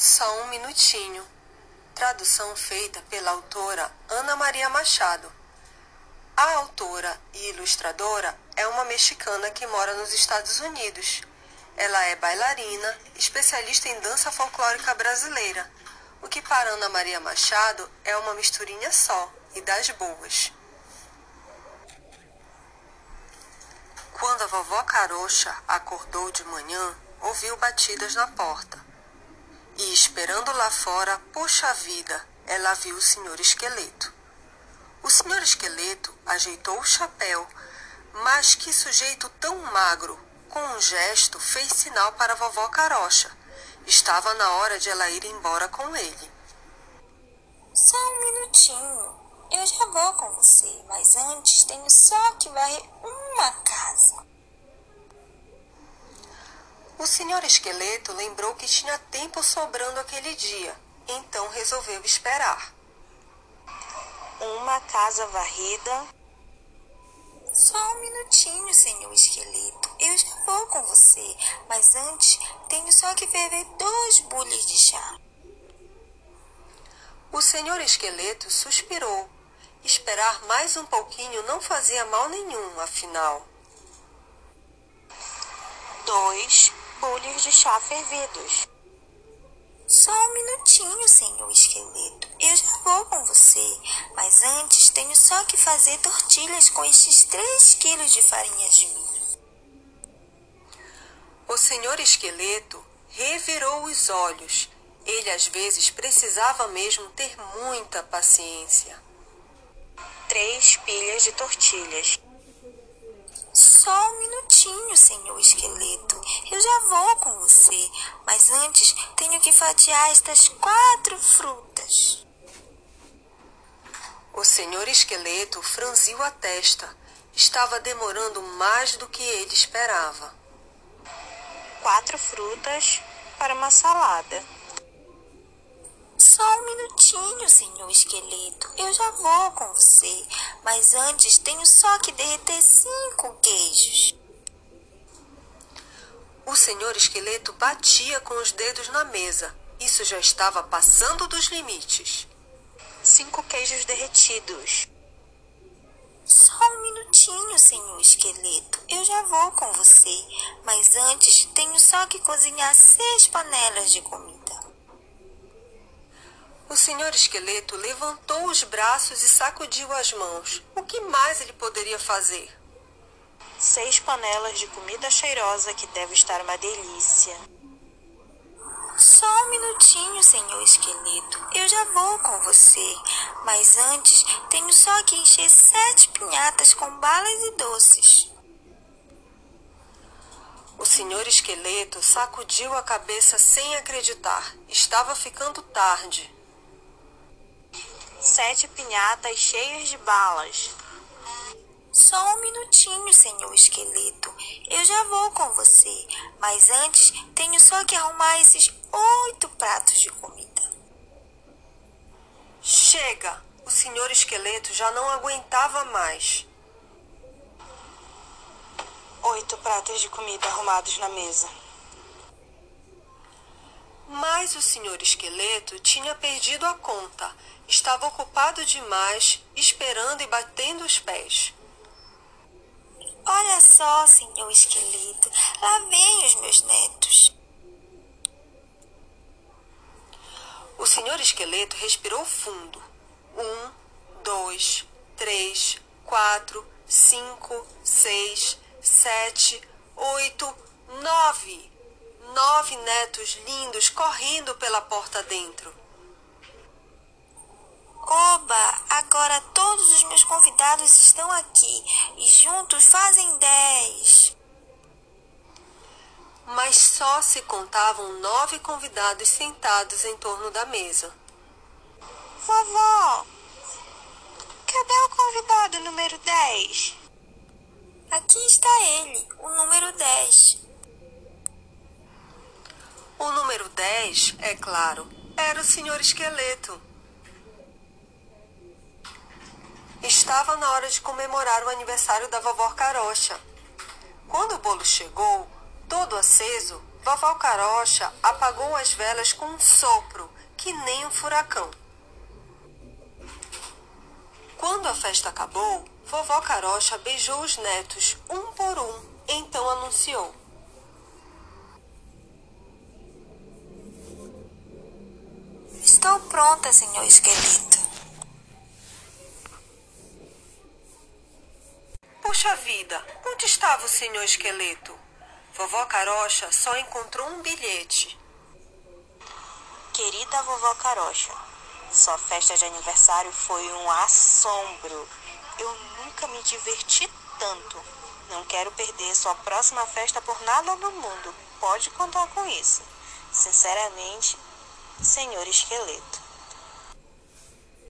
Só um minutinho. Tradução feita pela autora Ana Maria Machado. A autora e ilustradora é uma mexicana que mora nos Estados Unidos. Ela é bailarina, especialista em dança folclórica brasileira, o que para Ana Maria Machado é uma misturinha só e das boas. Quando a vovó Carocha acordou de manhã, ouviu batidas na porta. E esperando lá fora, puxa vida, ela viu o senhor esqueleto. O senhor esqueleto ajeitou o chapéu, mas que sujeito tão magro, com um gesto fez sinal para a vovó Carocha. Estava na hora de ela ir embora com ele. Só um minutinho. Eu já vou com você, mas antes tenho só que varrer uma casa. O senhor esqueleto lembrou que tinha tempo sobrando aquele dia, então resolveu esperar. Uma casa varrida. Só um minutinho, senhor esqueleto. Eu já vou com você, mas antes tenho só que ferver dois bules de chá. O senhor esqueleto suspirou. Esperar mais um pouquinho não fazia mal nenhum, afinal. Dois bolhas de chá fervidos. Só um minutinho, senhor esqueleto. Eu já vou com você. Mas antes tenho só que fazer tortilhas com estes três quilos de farinha de milho. O senhor esqueleto revirou os olhos. Ele às vezes precisava mesmo ter muita paciência. Três pilhas de tortilhas. Só um minutinho, senhor esqueleto. Eu já vou com você. Mas antes tenho que fatiar estas quatro frutas. O senhor esqueleto franziu a testa. Estava demorando mais do que ele esperava. Quatro frutas para uma salada. Só um minutinho, senhor esqueleto. Eu já vou com você. Mas antes tenho só que derreter cinco queijos. O senhor esqueleto batia com os dedos na mesa. Isso já estava passando dos limites. Cinco queijos derretidos. Só um minutinho, senhor esqueleto. Eu já vou com você. Mas antes tenho só que cozinhar seis panelas de comida. O senhor esqueleto levantou os braços e sacudiu as mãos. O que mais ele poderia fazer? Seis panelas de comida cheirosa que deve estar uma delícia. Só um minutinho, senhor esqueleto. Eu já vou com você. Mas antes tenho só que encher sete pinhatas com balas e doces. O senhor esqueleto sacudiu a cabeça sem acreditar. Estava ficando tarde. Sete pinhatas cheias de balas. Só um minutinho, senhor esqueleto. Eu já vou com você. Mas antes tenho só que arrumar esses oito pratos de comida. Chega! O senhor esqueleto já não aguentava mais. Oito pratos de comida arrumados na mesa. Mas o senhor esqueleto tinha perdido a conta. Estava ocupado demais, esperando e batendo os pés. Olha só, senhor esqueleto, lá vêm os meus netos. O senhor esqueleto respirou fundo. Um, dois, três, quatro, cinco, seis, sete, oito, nove. Nove netos lindos correndo pela porta dentro. Oba, agora todos os meus convidados estão aqui e juntos fazem dez. Mas só se contavam nove convidados sentados em torno da mesa. Vovó, cadê o convidado número 10? Aqui está ele, o número 10. Número 10, é claro, era o senhor esqueleto. Estava na hora de comemorar o aniversário da vovó Carocha. Quando o bolo chegou, todo aceso, Vovó Carocha apagou as velas com um sopro, que nem um furacão. Quando a festa acabou, vovó Carocha beijou os netos um por um, então anunciou: Estou pronta, senhor esqueleto. Puxa vida, onde estava o senhor esqueleto? Vovó Carocha só encontrou um bilhete. Querida vovó Carocha, sua festa de aniversário foi um assombro. Eu nunca me diverti tanto. Não quero perder sua próxima festa por nada no mundo. Pode contar com isso. Sinceramente, senhor esqueleto.